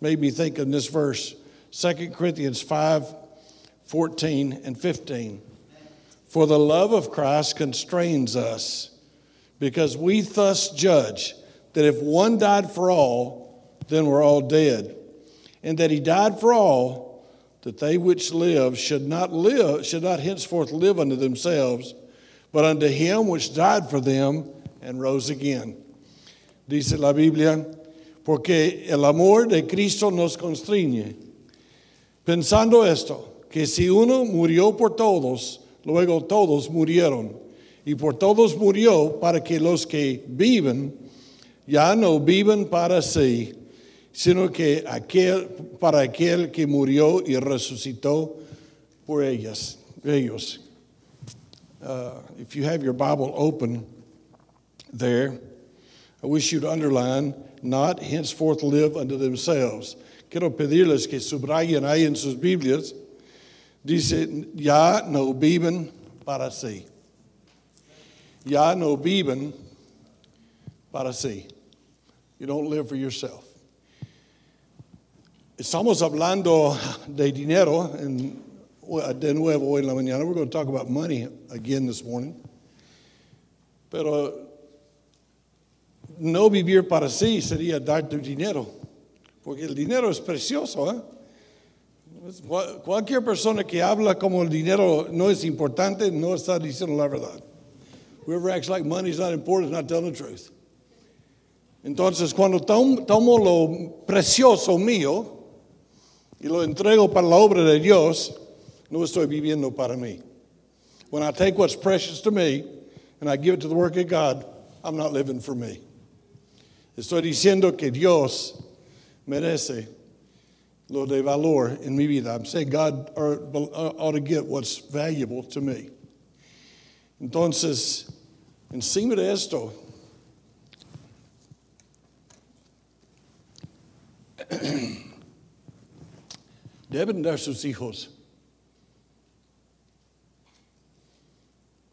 made me think of this verse 2 Corinthians 5 14 and 15. For the love of Christ constrains us, because we thus judge that if one died for all, then we're all dead. And that he died for all, that they which live should not live, should not henceforth live unto themselves, but unto him which died for them and rose again. Dice la Biblia, porque el amor de Cristo nos constriñe. Pensando esto, que si uno murió por todos, luego todos murieron. Y por todos murió para que los que viven ya no viven para sí, sino que aquel, para aquel que murió y resucitó por ellas, ellos. Uh, if you have your Bible open there, I wish you'd underline, not henceforth live unto themselves. Quiero pedirles que subrayen ahí en sus Biblias Dice, ya no viven para sí. Ya no viven para sí. You don't live for yourself. Estamos hablando de dinero en, de nuevo hoy en la mañana. We're going to talk about money again this morning. Pero no vivir para sí sería dar tu dinero, porque el dinero es precioso. ¿eh? Cualquier persona que habla como el dinero no es importante no está diciendo la verdad. Whoever acts like money is not important is not telling the truth. Entonces, cuando tomo lo precioso mío y lo entrego para la obra de Dios, no estoy viviendo para mí. When I take what's precious to me and I give it to the work of God, I'm not living for me. Estoy diciendo que Dios merece lo de valor en mi vida. I'm saying God ought to get what's valuable to me. Entonces, encima de esto, deben dar sus hijos.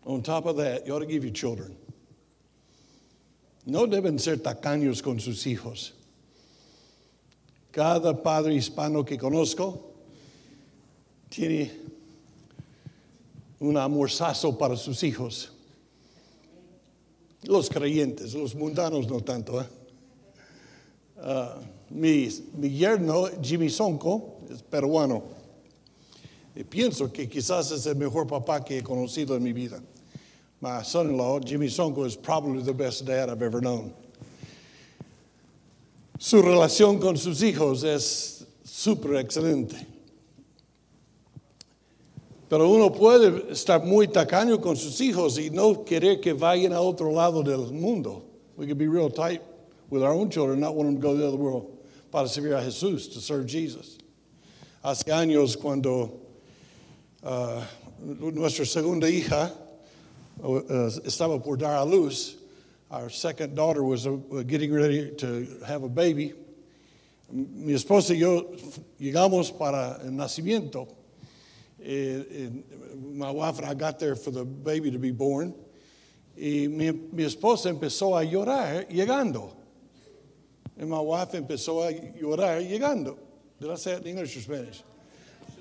On top of that, you ought to give your children. No deben ser tacaños con sus hijos. Cada padre hispano que conozco tiene un amorzazo para sus hijos. Los creyentes, los mundanos no tanto. ¿eh? Uh, mi, mi, yerno, Jimmy Sonko, es peruano. Y pienso que quizás es el mejor papá que he conocido en mi vida. My son in law, Jimmy Sonko, is probably the best dad I've ever known. Su relación con sus hijos es súper excelente. Pero uno puede estar muy tacaño con sus hijos y no querer que vayan a otro lado del mundo. We can be real tight with our own children, not want them to go to the other world para servir a Jesús, to serve Jesus. Hace años cuando uh, nuestra segunda hija estaba por dar a luz, our second daughter was uh, getting ready to have a baby. Mi esposa y yo llegamos para el nacimiento. Eh, eh, my wife and I got there for the baby to be born. Y mi, mi esposa empezó a llorar llegando. And my wife empezó a llorar llegando. Did I say it in English or Spanish?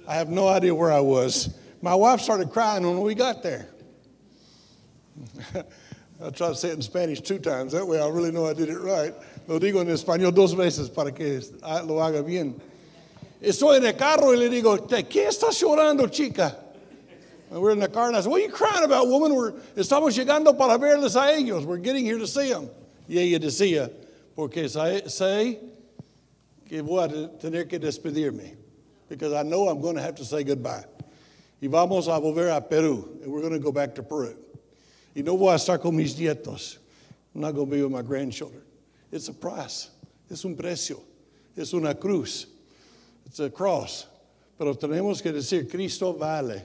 I have no idea where I was. My wife started crying when we got there. I tried to say it in Spanish two times. That way I really know I did it right. Lo digo en español dos veces para que ah, lo haga bien. Estoy en el carro y le digo, ¿qué estás llorando, chica? And we're in the car and I said, What are you crying about, woman? We're, estamos llegando para verles a ellos. We're getting here to see them. Y ella decía, porque sé que voy a tener que despedirme. Because I know I'm going to have to say goodbye. Y vamos a volver a Perú. And we're going to go back to Peru. Y no voy a estar con mis nietos. I'm not going to be with my grandchildren. It's a price. Es un precio. Es una cruz. It's a cross. Pero tenemos que decir, Cristo vale.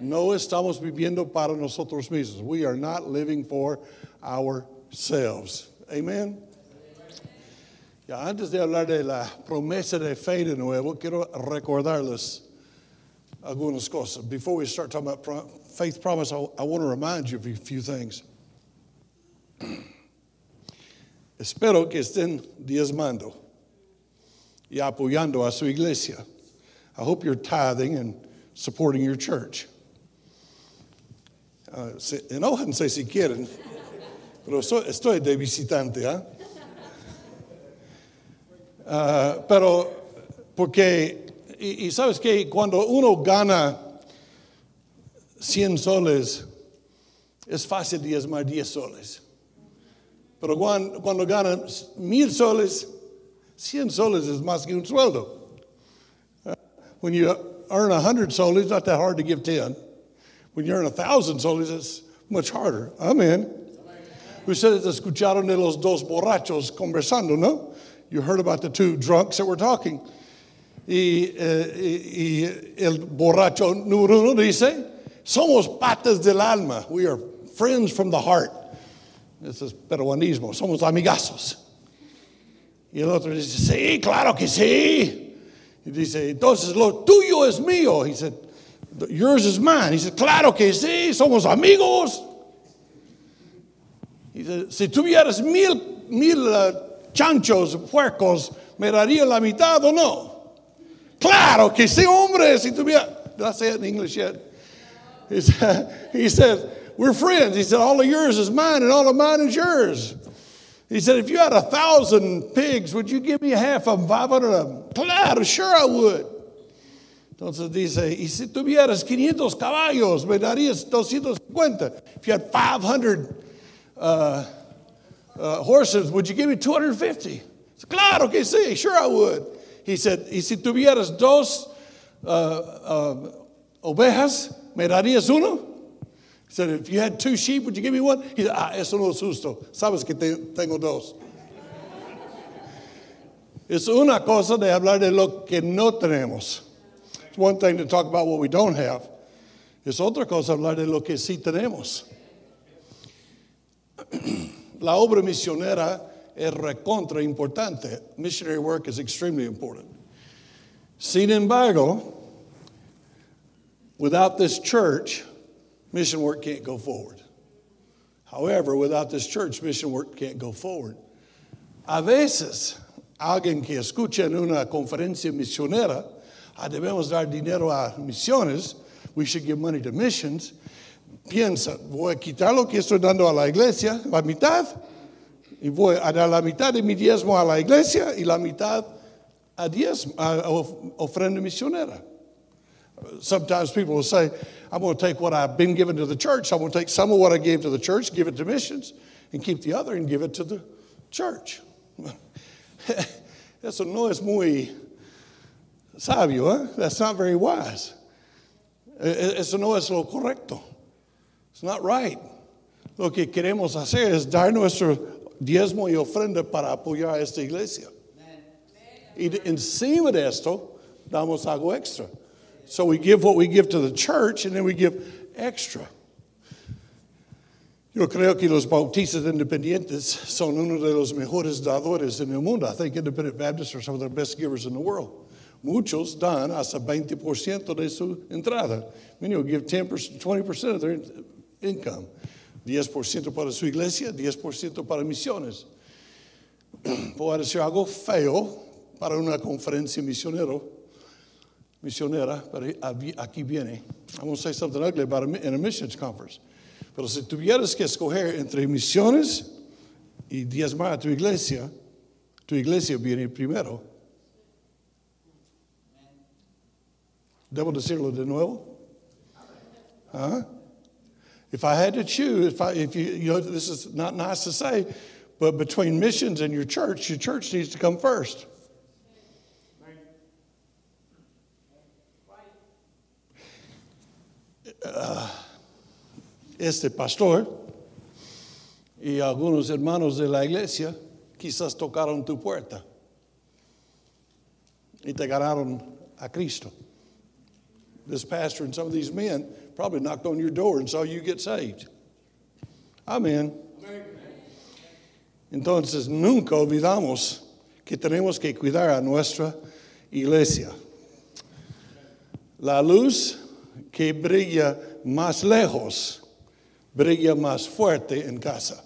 No estamos viviendo para nosotros mismos. We are not living for ourselves. Amen. Ya antes de hablar de la promesa de fe de nuevo, quiero recordarles algunas cosas. Before we start talking about faith promise, I, I want to remind you of a few things. Espero que estén diezmando. y apoyando a su iglesia. I hope you're tithing and supporting your church. Uh, se, enójense si quieren, pero estoy de visitante. ¿eh? Uh, pero, porque, y, y sabes que cuando uno gana 100 soles, es fácil diezmar 10 soles. Pero cuando, cuando ganan mil soles, 100 soles is más que un sueldo. Uh, when you earn 100 soles, it's not that hard to give 10. When you earn 1,000 soles, it's much harder. Amen. Ustedes escucharon de los dos borrachos conversando, ¿no? You heard about the two drunks that were talking. Y, eh, y, y el borracho número uno dice, somos patas del alma. We are friends from the heart. This is peruanismo. Somos amigazos. Y el otro dice, sí, claro que sí. Y dice, entonces lo tuyo es mío. He said, yours is mine. He said, claro que sí, somos amigos. He said, si tuvieras mil, mil uh, chanchos, puercos, ¿me daría la mitad o no? Claro que sí, hombre. Si tuviera, did I say it in English yet? He said, he said, we're friends. He said, all of yours is mine and all of mine is yours. He said, if you had a thousand pigs, would you give me half of them, 500 of them? Claro, sure I would. Entonces dice, y si tuvieras 500 caballos, me darías 250. If you had 500 uh, uh, horses, would you give me 250? Claro que sí, sure I would. He said, y si tuvieras dos uh, uh ovejas, me darías uno? He said, if you had two sheep, would you give me one? He said, ah, eso no es justo. Sabes que te, tengo dos. es una cosa de hablar de lo que no tenemos. It's one thing to talk about what we don't have. Es otra cosa hablar de lo que sí tenemos. La obra misionera es recontra importante. Missionary work is extremely important. Sin embargo, without this church, mission work can't go forward. However, without this church, mission work can't go forward. A veces, alguien que escucha en una conferencia misionera, ah, debemos dar dinero a misiones, we should give money to missions, piensa, voy a quitar lo que estoy dando a la iglesia, la mitad, y voy a dar la mitad de mi diezmo a la iglesia y la mitad a, diezmo, a ofrenda misionera. Sometimes people will say, I'm going to take what I've been given to the church, I'm going to take some of what I gave to the church, give it to missions, and keep the other and give it to the church. Eso no es muy sabio, eh? That's not very wise. Eso no es lo correcto. It's not right. Lo que queremos hacer es dar nuestro diezmo y ofrenda para apoyar a esta iglesia. Y encima de esto, damos algo extra. So we give what we give to the church and then we give extra. Yo creo que los bautistas independientes son uno de los mejores dadores en el mundo. I think independent Baptists are some of the best givers in the world. Muchos dan hasta 20% de su entrada. Many will give 10%, 20% of their income. 10% para su iglesia, 10% para misiones. Puede ser algo feo para una conferencia misionero misionera, pero aquí viene. Going to say something ugly about a, in a missions conference. Pero si tuvieras que escoger entre misiones y diezmar a tu iglesia, tu iglesia viene primero. ¿Debo decirlo de nuevo? Huh? If I had to choose, if, I, if you, you know, this is not nice to say, but between missions and your church, your church needs to come first. Uh, este pastor y algunos hermanos de la iglesia quizás tocaron tu puerta y te ganaron a Cristo. This pastor and some of these men probably knocked on your door and saw you get saved. Amén. Entonces nunca olvidamos que tenemos que cuidar a nuestra iglesia. La luz que brilla más lejos, brilla más fuerte en casa.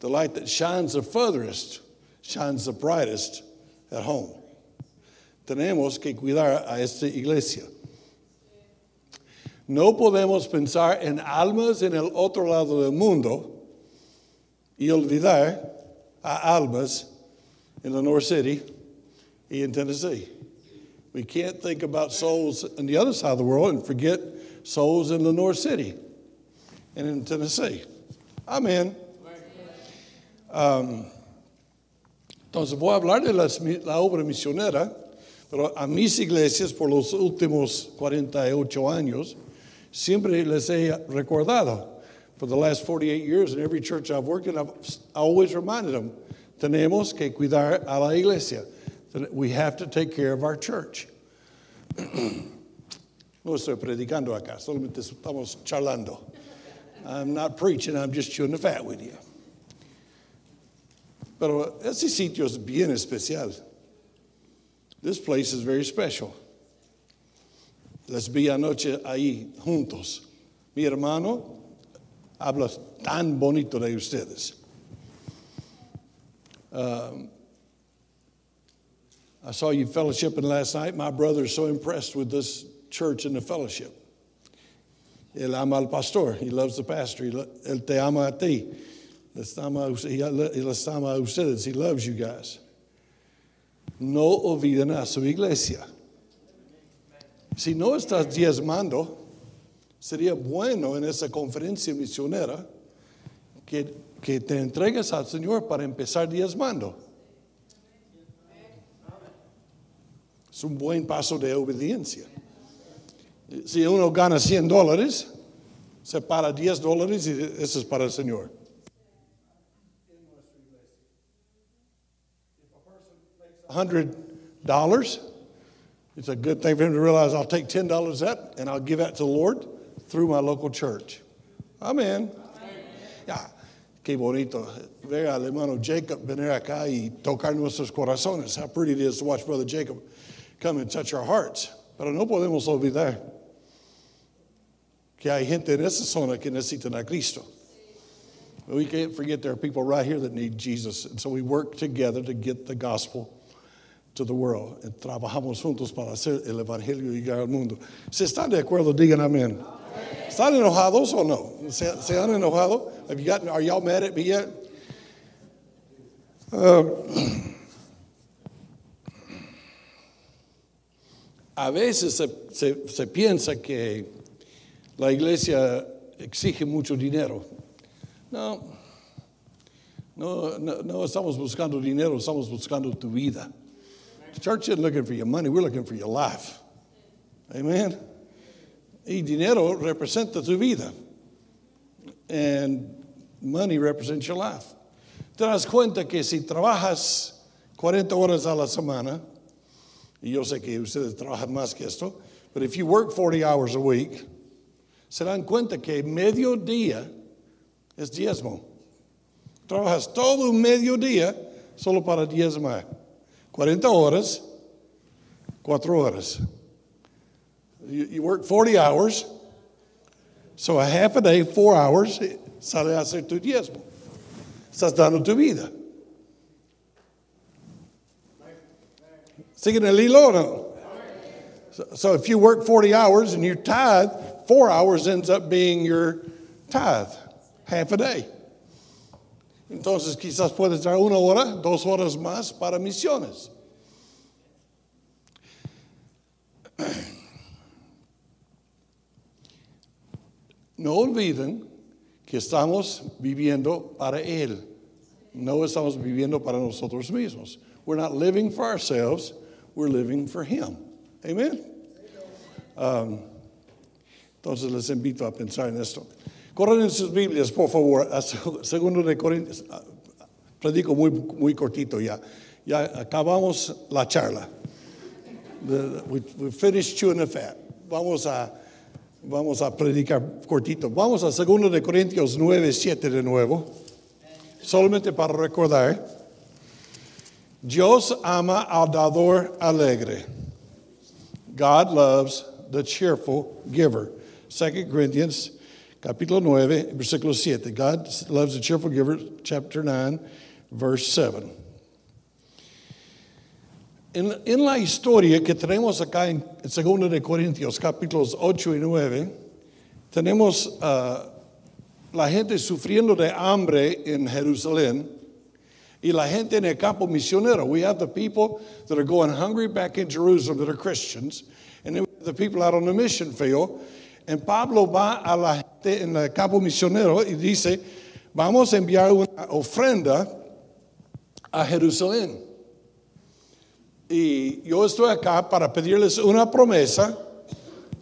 The light that shines the furthest shines the brightest at home. Tenemos que cuidar a esta iglesia. No podemos pensar en almas en el otro lado del mundo y olvidar a almas in the North City y in Tennessee. We can't think about souls on the other side of the world and forget souls in the North City and in Tennessee. Amen. Um, entonces voy a hablar de la obra misionera, pero a mis iglesias por los últimos 48 años siempre les he recordado. For the last 48 years in every church I've worked in, I've always reminded them, tenemos que cuidar a la iglesia. We have to take care of our church. no estoy predicando acá, solamente estamos charlando. I'm not preaching, I'm just chewing the fat with you. Pero ese sitio es bien especial. This place is very special. Les vi anoche ahí juntos. Mi hermano habla tan bonito de ustedes. Um, I saw you fellowshipping last night. My brother is so impressed with this church and the fellowship. Él ama al pastor. He loves the pastor. Él te ama a ti. Les ama, les ama a ustedes. He loves you guys. No olviden a su iglesia. Si no estás diezmando, sería bueno en esa conferencia misionera que, que te entregues al Señor para empezar diezmando. Es un buen paso de obediencia. Si uno gana 100 dólares, separa 10 dólares y eso es para el Señor. hundred dollars. It's a good thing for him to realize I'll take ten dollars that and I'll give that to the Lord through my local church. Amen. Yeah. Qué bonito ver al hermano Jacob venir acá y tocar nuestros corazones. How pretty it is to watch Brother Jacob come and touch our hearts. Pero no podemos olvidar que hay gente en esa zona que necesitan a Cristo. We can't forget there are people right here that need Jesus. And so we work together to get the gospel to the world. Trabajamos juntos para hacer el evangelio llegar al mundo. Si están de acuerdo, digan amén. ¿Están enojados o no? ¿Se, se han enojado? Have you gotten, are y'all mad at me yet? Uh, a veces se, se, se, piensa que la iglesia exige mucho dinero. No, no, no, no estamos buscando dinero, estamos buscando tu vida. The church isn't looking for your money, we're looking for your life. Amen. Y dinero representa tu vida. And money represents your life. Te das cuenta que si trabajas 40 horas a la semana, y yo sé que ustedes trabajan más que esto, but if you work 40 hours a week, se dan cuenta que medio día es diezmo. Trabajas todo un medio día solo para diezmar. 40 horas, 4 horas. You, you work 40 hours, so a half a day, 4 hours, eh, sale a hacer tu diezmo. Estás dando tu vida. ¿Siguen el hilo no? So, if you work 40 hours and you tithe, 4 hours ends up being your tithe, half a day. Entonces quizás puedes dar una hora, dos horas más para misiones. No olviden que estamos viviendo para Él. No estamos viviendo para nosotros mismos. We're not living for ourselves, we're living for Him. Amen. Um, entonces les invito a pensar en esto. Corren en sus Biblias, por favor, segundo de Corintios. Predico muy, muy cortito ya. Ya acabamos la charla. We finished chewing the fat. Vamos a, vamos a predicar cortito. Vamos a segundo de Corintios 9, 7 de nuevo. Solamente para recordar. Dios ama al dador alegre. God loves the cheerful giver. 2 Corinthians capítulo 9, versículo 7. God loves a cheerful giver, chapter 9, verse 7. En, en la historia que tenemos acá en, en 2 de Corintios, capítulos 8 y 9, tenemos uh, la gente sufriendo de hambre en Jerusalén y la gente en el campo misionero. We have the people that are going hungry back in Jerusalem that are Christians, and then we have the people out on the mission field. And Pablo va a la gente en el campo misionero y dice, vamos a enviar una ofrenda a Jerusalén. Y yo estoy acá para pedirles una promesa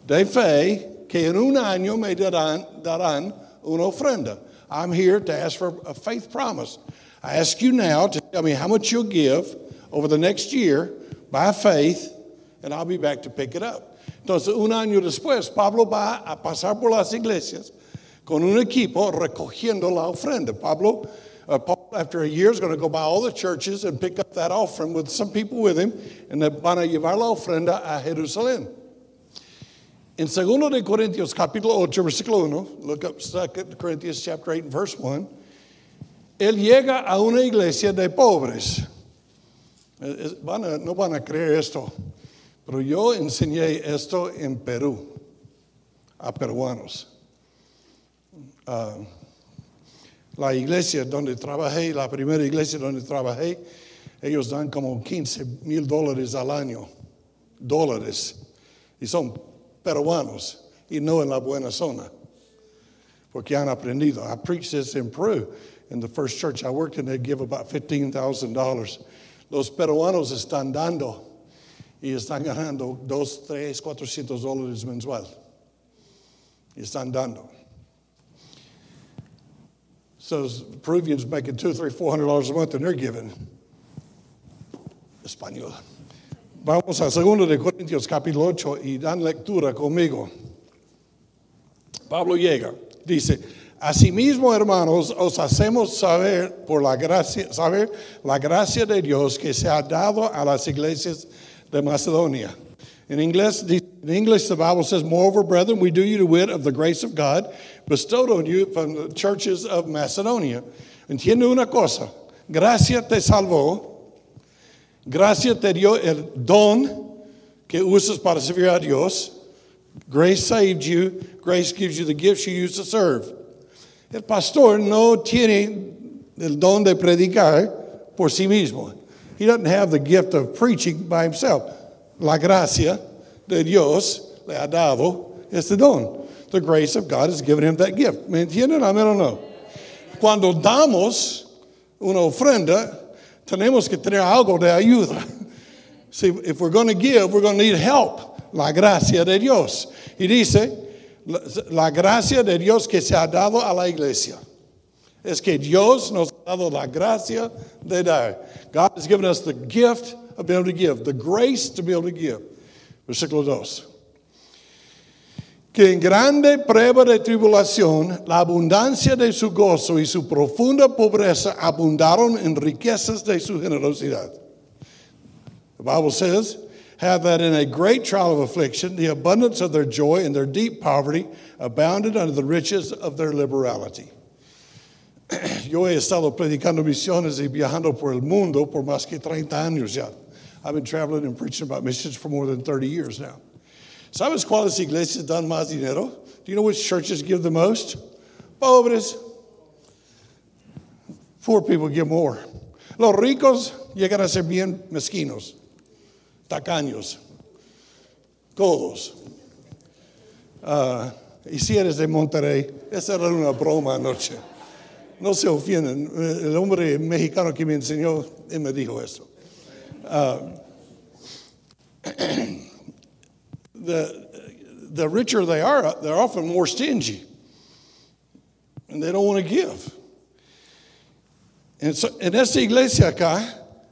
de fe que en un año me darán, darán una ofrenda. I'm here to ask for a faith promise. I ask you now to tell me how much you'll give over the next year by faith, and I'll be back to pick it up. Entonces, un año después, Pablo va a pasar por las iglesias con un equipo recogiendo la ofrenda. Pablo, uh, Paul, after a year, is going to go by all the churches and pick up that offering with some people with him, and van a llevar la ofrenda a Jerusalén. In 2 de Corintios capítulo 8, versículo 1, look up 2 Corinthians chapter 8 and verse 1, él llega a una iglesia de pobres. Van a, no van a creer esto, pero yo enseñé esto en Perú a peruanos. Uh, la iglesia donde trabajé, la primera iglesia donde trabajé, ellos dan como 15 mil dólares al año, dólares, y son peruanos y no en la buena zona. Porque han aprendido. I preached this in Peru. In the first church I worked in, they give about $15,000. Los peruanos están dando y están ganando 2, 3, 400 dólares mensual. Y están dando. So Peruvians making two, three, four hundred dollars a month, and they're giving. Español. Vamos a 2 de Corintios capítulo 8 y dan lectura conmigo. Pablo llega, dice, Asimismo, hermanos, os hacemos saber por la gracia, saber la gracia de Dios que se ha dado a las iglesias de Macedonia. In English, in English, the Bible says, Moreover, brethren, we do you to wit of the grace of God bestowed on you from the churches of Macedonia. Entiende una cosa, gracia te salvó, Gracia te dio el don que usas para servir a Dios. Grace saved you. Grace gives you the gifts you use to serve. El pastor no tiene el don de predicar por sí mismo. He doesn't have the gift of preaching by himself. La gracia de Dios le ha dado este don. The grace of God has given him that gift. ¿Me entienden? O no. Cuando damos una ofrenda, tenemos que tener algo de ayuda. See, if we're going to give, we're going to need help. La gracia de Dios. Y dice, la gracia de Dios que se ha dado a la iglesia. Es que Dios nos dado la gracia de dar. God has given us the gift of being able to give, the grace to be able to give. Versículo 2 que en grande prueba de tribulación, la abundancia de su gozo y su profunda pobreza abundaron en riquezas de su generosidad. The Bible says, have that in a great trial of affliction, the abundance of their joy and their deep poverty abounded under the riches of their liberality. Yo he estado predicando misiones y viajando por el mundo por más que 30 años ya. I've been traveling and preaching about missions for more than 30 years now. ¿Sabes cuáles iglesias dan más dinero? Do you know which churches give the most? Pobres. Poor people give more. Los ricos llegan a ser bien mezquinos, tacaños, todos. Uh, y si eres de Monterrey, esa era una broma anoche. No se ofienden. El hombre mexicano que me enseñó, él me dijo eso. Uh, the, the richer they are, they're often more stingy. And they don't want to give. And so, en esta iglesia acá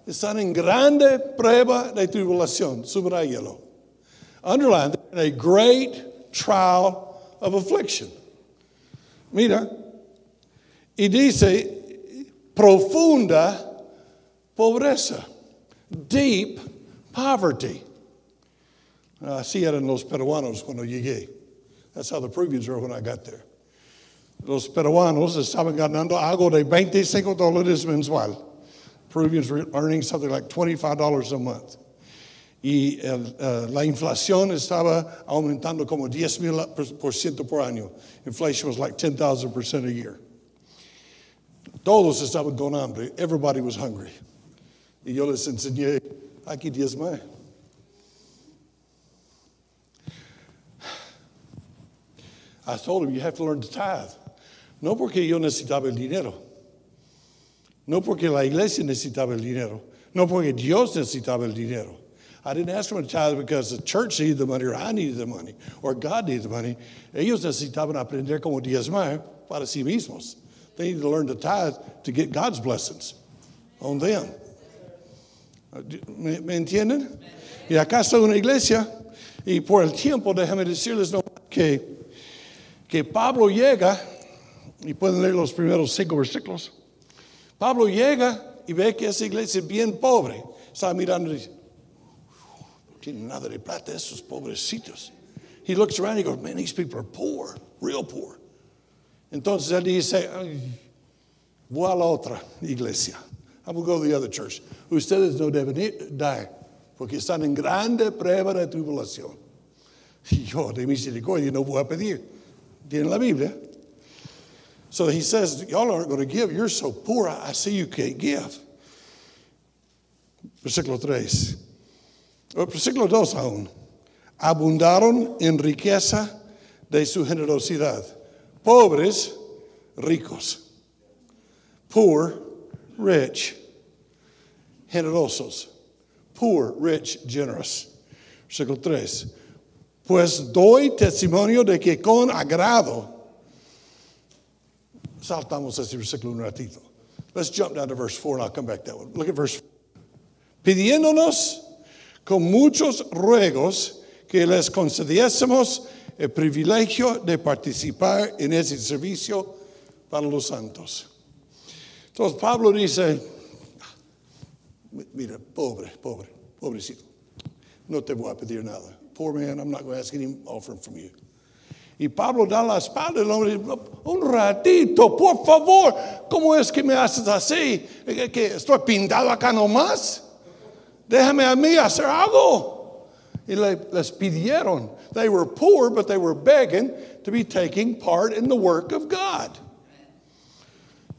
están en grande prueba de tribulación. Subrayalo. Underline, in a great trial of affliction. Mira, y dice profunda pobreza, deep poverty. Así eran los peruanos cuando llegué. That's how the Peruvians were when I got there. Los peruanos estaban ganando algo de 25 dólares mensual. Peruvians were earning something like $25 a month. y el, uh, la inflación estaba aumentando como 10 mil por ciento por año. Inflation was like 10,000 percent a year. Todos estaban con hambre. Everybody was hungry. Y yo les enseñé, aquí 10 más. I told him, you have to learn to tithe. No porque yo necesitaba el dinero. No porque la iglesia necesitaba el dinero. No porque Dios necesitaba el dinero. I didn't ask them to tithe because the church needed the money or I needed the money or God needed the money. Ellos necesitaban aprender como diezmar para sí mismos. They need to learn to tithe to get God's blessings on them. Uh, ¿Me, me entienden? Y está una iglesia y por el tiempo déjame decirles no, que, que Pablo llega y pueden leer los primeros cinco versículos. Pablo llega y ve que esa iglesia es bien pobre. Está mirando y dice, no tienen nada de plata esos pobrecitos. He looks around and he goes, man, these people are poor, real poor. Entonces él dice, voy a la otra iglesia. I will go to the other church. Ustedes no deben dar porque están en grande prueba de tribulación. Y yo de misericordia no voy a pedir. Tienen la Biblia. So he says, Y'all aren't going to give. You're so poor. I see you can't give. Versículo 3. Versículo 2 aún. Abundaron en riqueza de su generosidad. Pobres, ricos. Poor, rich. Generosos. Poor, rich, generous. Versículo 3. Pues doy testimonio de que con agrado saltamos ese versículo un ratito. Let's jump down to verse 4 and I'll come back that one. Look at verse 4. Pidiéndonos con muchos ruegos que les concediésemos el privilegio de participar en ese servicio para los santos. Entonces Pablo dice, mira, pobre, pobre, pobrecito, no te voy a pedir nada. Poor man, I'm not going to ask any offering from you. Y Pablo da la espalda el hombre un ratito, por favor, ¿cómo es que me haces así? ¿Que estoy pintado acá nomás? Déjame a mí hacer algo. Les pidieron. They were poor, but they were begging to be taking part in the work of God.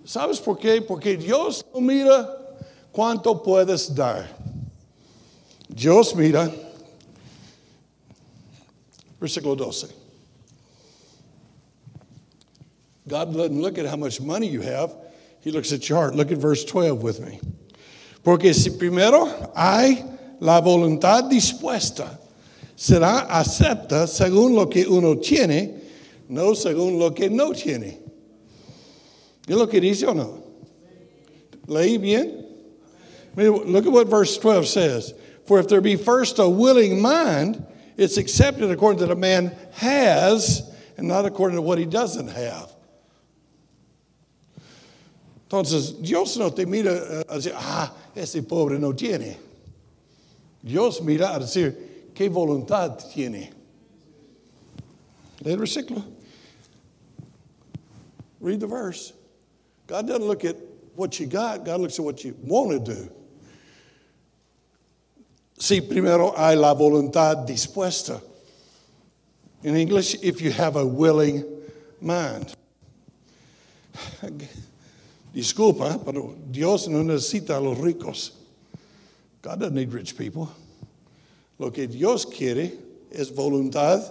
¿Sabes por qué? Porque Dios no mira cuánto puedes dar. Dios mira, versículo 12. God doesn't look at how much money you have, He looks at your heart. Look at verse 12 with me. Porque si primero hay la voluntad dispuesta, será acepta según lo que uno tiene, no según lo que no tiene. ¿Es lo que dice o no? ¿Leí bien? Look at what verse 12 says. For if there be first a willing mind, it's accepted according to a man has and not according to what he doesn't have. Entonces, Dios no te mira a decir, ah, ese pobre no tiene. Dios mira a decir, ¿qué voluntad tiene? Lee el versículo. Read the verse. God doesn't look at what you got, God looks at what you want to do. Si primero hay la voluntad dispuesta. In English, if you have a willing mind. Disculpa, pero Dios no necesita a los ricos. God doesn't need rich people. Lo que Dios quiere es voluntad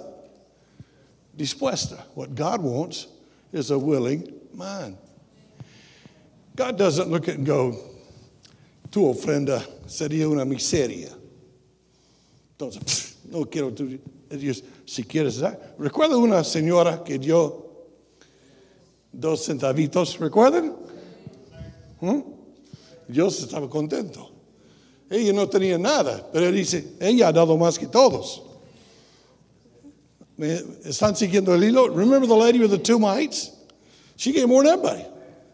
dispuesta. What God wants is a willing mind. God doesn't look at and go, tu ofrenda sería una miseria. Entonces, no quiero tu Dios, si quieres dar. Recuerda una señora que dio dos centavitos, ¿recuerdan? ¿Mm? Dios estaba contento. Ella no tenía nada, pero él dice, ella ha dado más que todos. ¿Me están siguiendo el hilo? Remember the lady with the two mites? She gave more than everybody.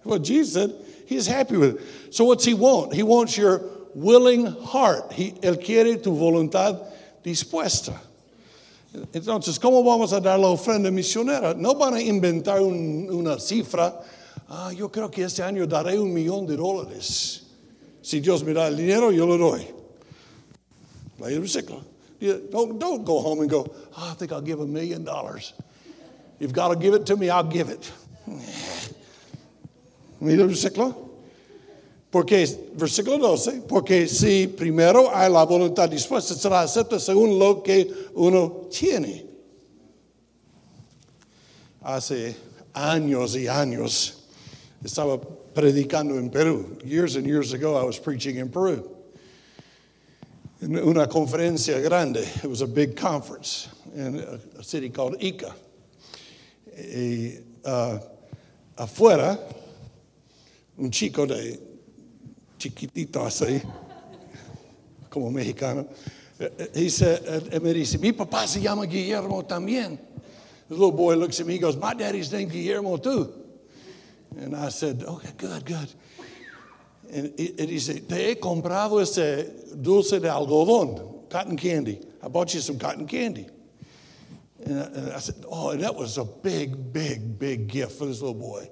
Well, Jesus said he's happy with it. So what's he want? He wants your willing heart. He, él quiere tu voluntad dispuesta. Entonces, ¿cómo vamos a dar la ofrenda misionera? No van a inventar un, una cifra ah, yo creo que este año daré un millón de dólares. Si Dios me da el dinero, yo lo doy. Lay the recycle. Don't, don't go home and go, oh, I think I'll give a million dollars. If God will give it to me, I'll give it. Mira el versículo. Porque, versículo 12, porque si primero hay la voluntad dispuesta, será acepta según lo que uno tiene. Hace años y años estaba predicando en Perú. Years and years ago, I was preaching in Peru. In una conferencia grande. It was a big conference in a, city called Ica. Y, uh, afuera, un chico de chiquitito así, como mexicano, dice, eh, me dice, mi papá se llama Guillermo también. The little boy looks at me, he goes, my daddy's named Guillermo too. And I said, okay, good, good. And he said, te he comprado ese dulce de algodón, cotton candy. I bought you some cotton candy. And I, and I said, oh, and that was a big, big, big gift for this little boy.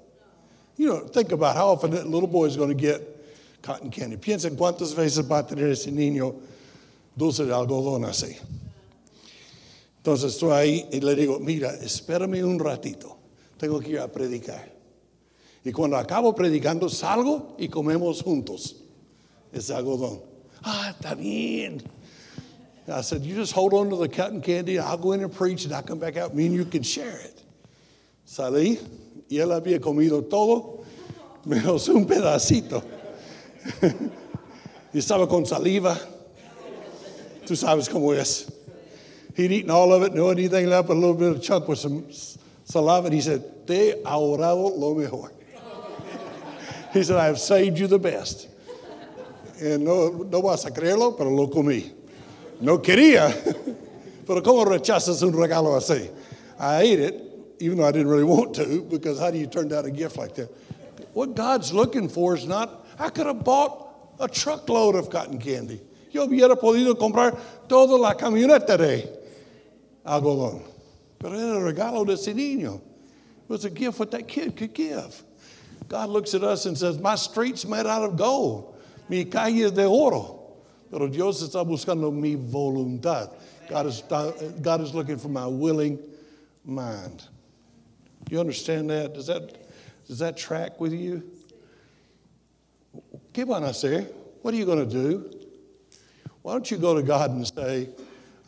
You know, think about how often that little boy is going to get cotton candy. Piensa en cuántas veces va a tener ese niño dulce de algodón así. Entonces estoy ahí y le digo, mira, espérame un ratito, tengo que ir a predicar. Y cuando acabo predicando, salgo y comemos juntos ese algodón. Ah, está bien. I said, you just hold on to the cotton candy, I'll go in and preach, and I'll come back out, me and you can share it. Salí y él había comido todo, menos un pedacito. y estaba con saliva. Tú sabes cómo es. He'd eaten all of it, no anything left, but a little bit of chunk with some saliva. And he said, Te ahorrado lo mejor. He said, I have saved you the best. And no, no vas a creerlo, pero lo comí. No quería, pero ¿cómo rechazas un regalo así? I ate it, even though I didn't really want to, because how do you turn down a gift like that? What God's looking for is not, I could have bought a truckload of cotton candy. Yo hubiera podido comprar toda la camioneta de algodón. Pero era el regalo de ese niño. It was a gift what that kid could give. God looks at us and says, My street's made out of gold. Mi calle es de oro. Pero Dios está buscando mi voluntad. God is, God is looking for my willing mind. Do you understand that? Does that, does that track with you? ¿Qué van a hacer? What are you going to do? Why don't you go to God and say,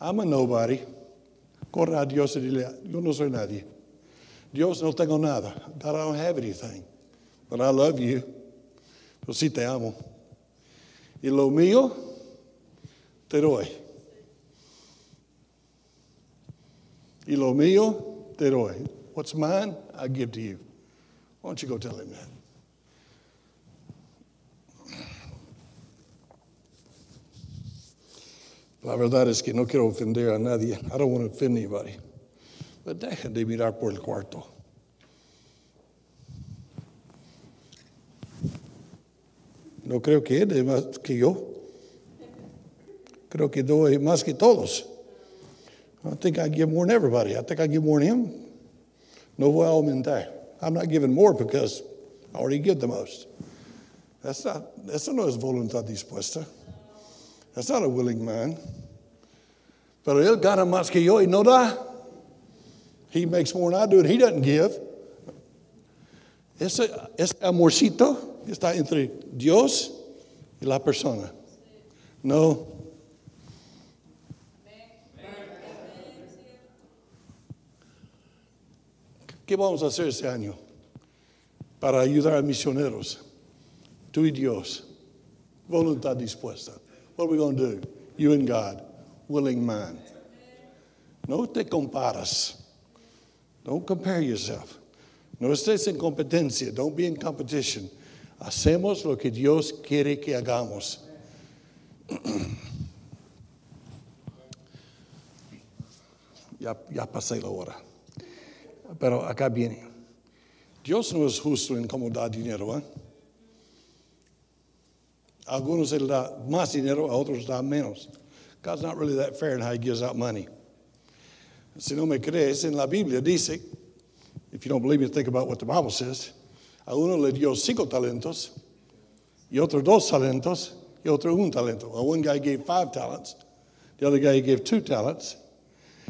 I'm a nobody. Corre a Dios y dile, yo no soy nadie. Dios no tengo nada. God, I don't have anything. But I love you. Pero sí te amo. Y lo mío, te doy. Y lo mío, te doy. What's mine, I give to you. Why don't you go tell him that? La verdad es que no quiero ofender a nadie. I don't want to offend anybody. But dejen de mirar por el cuarto. Creo que él es más que yo. Creo que doy más que todos. I think I give more than everybody. I think I give more than him. No voy a aumentar. I'm not giving more because I already give the most. That's not, eso no es voluntad dispuesta. That's not a willing man. Pero él gana más que yo y no da. He makes more than I do and he doesn't give. Ese, ese amorcito está entre Dios y la persona. No. ¿Qué vamos a hacer este año para ayudar a misioneros? Tú y Dios. Voluntad dispuesta. What are we going to do? You and God. Willing mind. No te comparas. Don't compare yourself. No estés en competencia. Don't be in competition. Hacemos lo que Dios quiere que hagamos. ya, ya pasé la hora. Pero acá viene. Dios no es justo en cómo da dinero. ¿eh? algunos le da más dinero, a otros da menos. God's not really that fair in how he gives out money. Si no me crees, en la Biblia dice, if you don't believe me, think about what the Bible says. A uno le dio cinco talentos, y otro dos talentos, y otro un talento. Well, one guy gave five talents, The other guy gave two talents.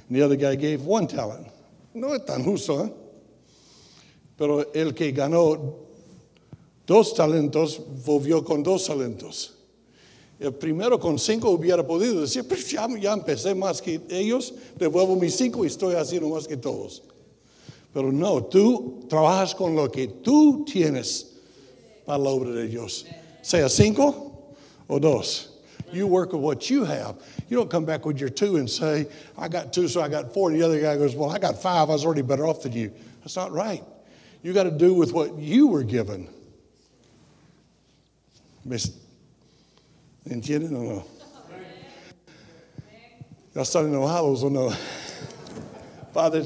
And the other guy gave one talent. No es tan justo, ¿eh? Pero el que ganó dos talentos volvió con dos talentos. El primero con cinco hubiera podido decir, pues ya, ya empecé más que ellos, devuelvo mis cinco y estoy haciendo más que todos. Pero no, tú trabajas con lo que tú tienes para la obra de Dios. Sea cinco o dos. You work with what you have. You don't come back with your two and say, I got two, so I got four. And the other guy goes, Well, I got five. I was already better off than you. That's not right. You got to do with what you were given. ¿Entienden o no? Ya están enojados o no. Father.